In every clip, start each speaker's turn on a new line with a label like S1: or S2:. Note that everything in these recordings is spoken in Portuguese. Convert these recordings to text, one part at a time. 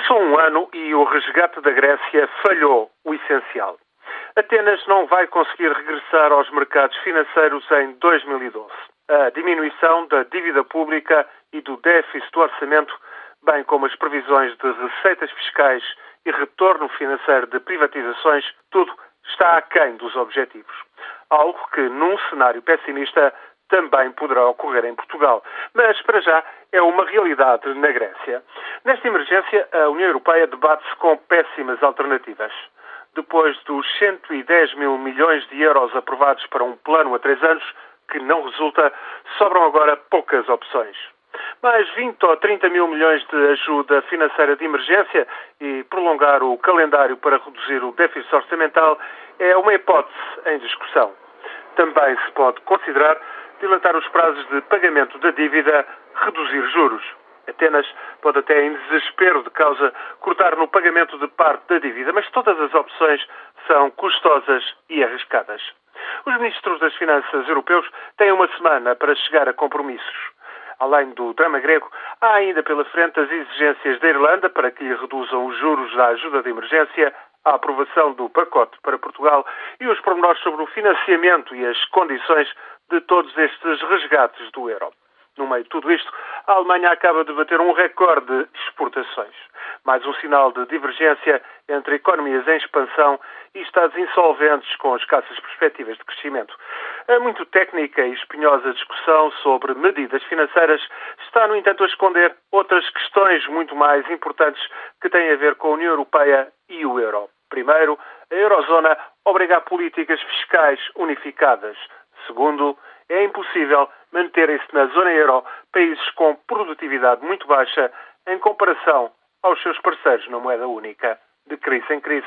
S1: Passou um ano e o resgate da Grécia falhou o essencial. Atenas não vai conseguir regressar aos mercados financeiros em 2012. A diminuição da dívida pública e do déficit do orçamento, bem como as previsões de receitas fiscais e retorno financeiro de privatizações, tudo está aquém dos objetivos. Algo que, num cenário pessimista, também poderá ocorrer em Portugal. Mas, para já, é uma realidade na Grécia. Nesta emergência, a União Europeia debate-se com péssimas alternativas. Depois dos 110 mil milhões de euros aprovados para um plano a três anos, que não resulta, sobram agora poucas opções. Mais 20 ou 30 mil milhões de ajuda financeira de emergência e prolongar o calendário para reduzir o déficit orçamental é uma hipótese em discussão. Também se pode considerar dilatar os prazos de pagamento da dívida, reduzir juros. Atenas pode até, em desespero de causa, cortar no pagamento de parte da dívida, mas todas as opções são custosas e arriscadas. Os ministros das Finanças europeus têm uma semana para chegar a compromissos. Além do drama grego, há ainda pela frente as exigências da Irlanda para que lhe reduzam os juros da ajuda de emergência, a aprovação do pacote para Portugal e os pormenores sobre o financiamento e as condições de todos estes resgates do euro. No meio de tudo isto, a Alemanha acaba de bater um recorde de exportações. Mais um sinal de divergência entre economias em expansão e Estados insolventes com escassas perspectivas de crescimento. A muito técnica e espinhosa discussão sobre medidas financeiras está, no entanto, a esconder outras questões muito mais importantes que têm a ver com a União Europeia e o euro. Primeiro, a Eurozona obriga a políticas fiscais unificadas. Segundo, é impossível manterem-se na zona euro países com produtividade muito baixa em comparação aos seus parceiros na moeda única. De crise em crise,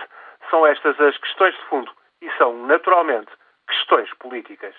S1: são estas as questões de fundo e são, naturalmente, questões políticas.